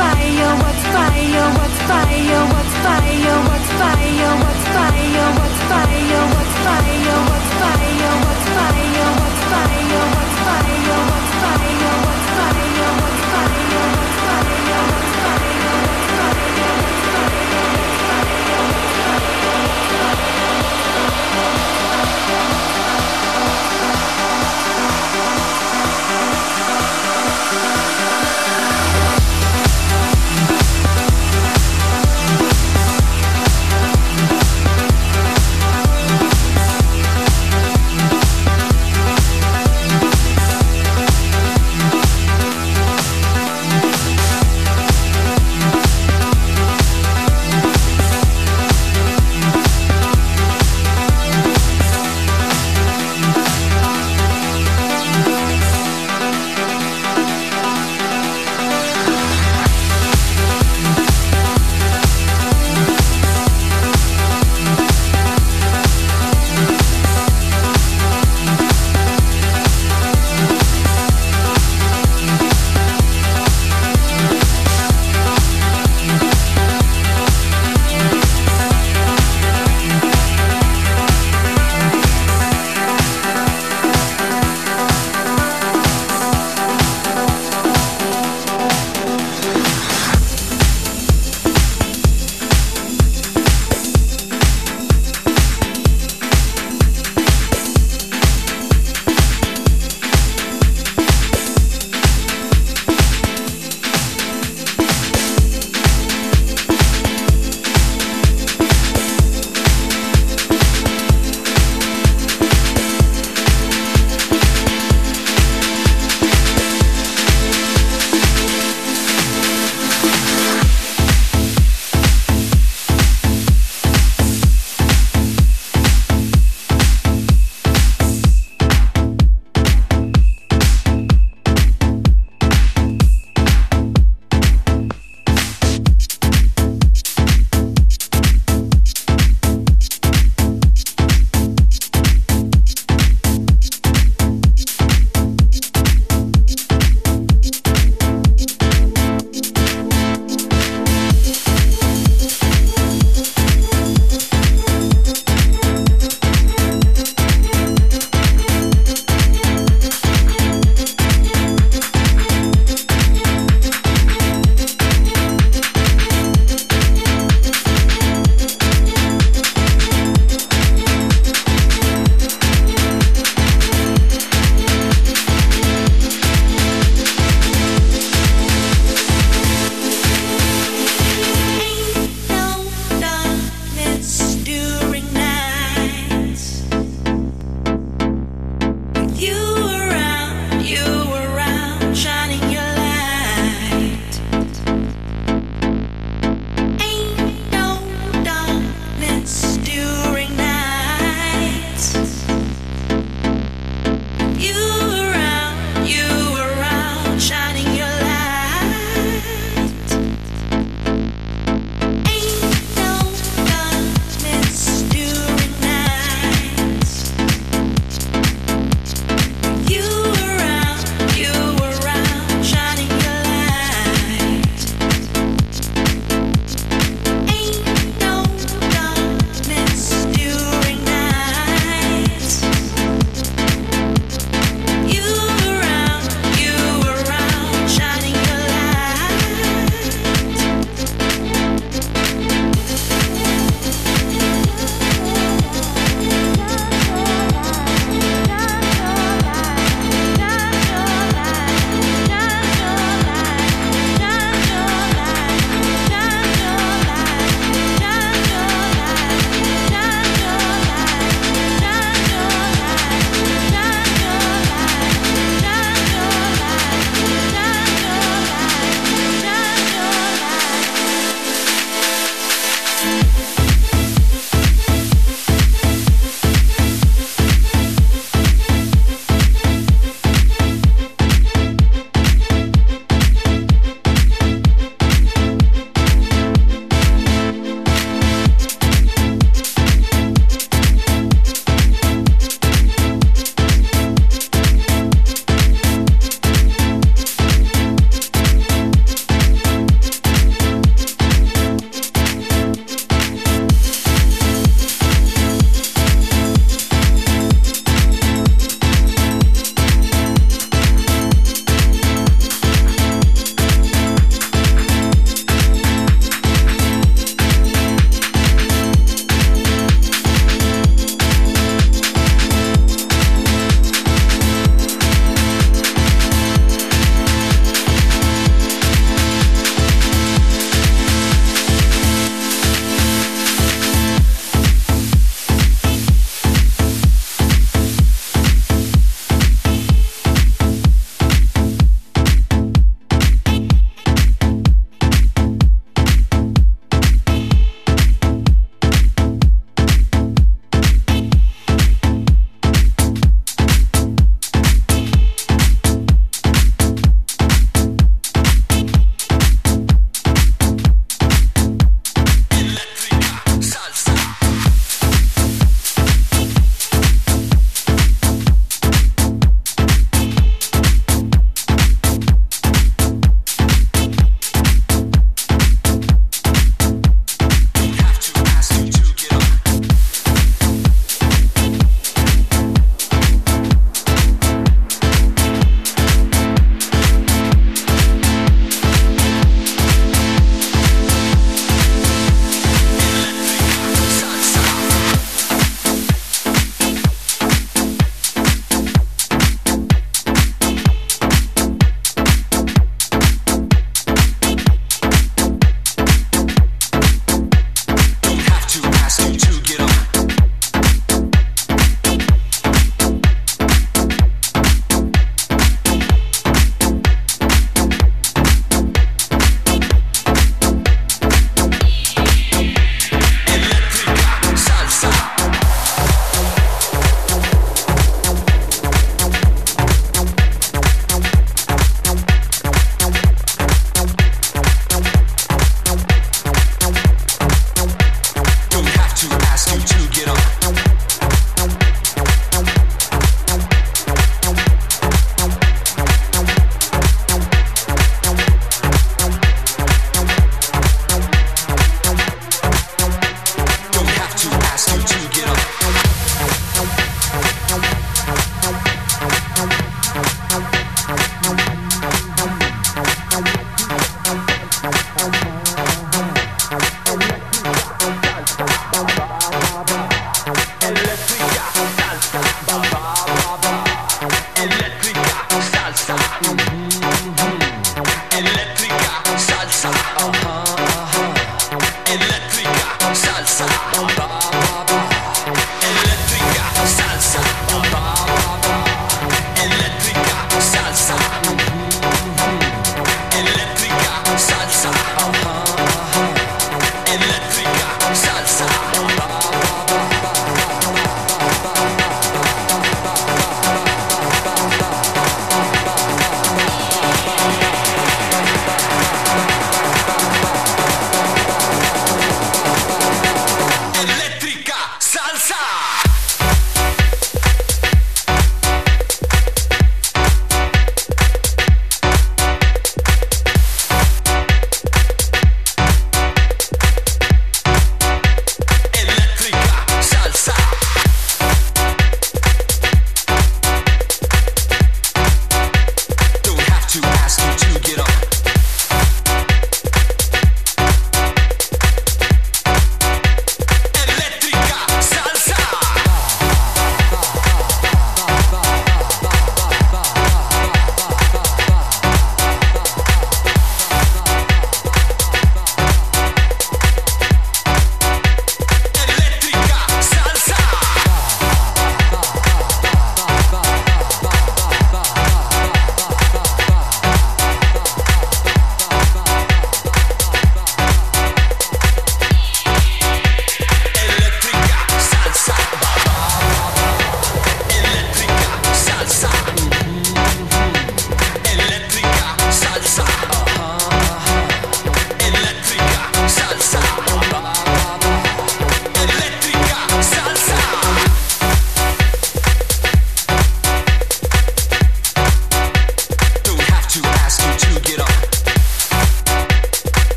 What's fire? What's fire? What's fire? What's fire? What's fire? What's fire? What's fire? What's fire? What's fire? What's fire?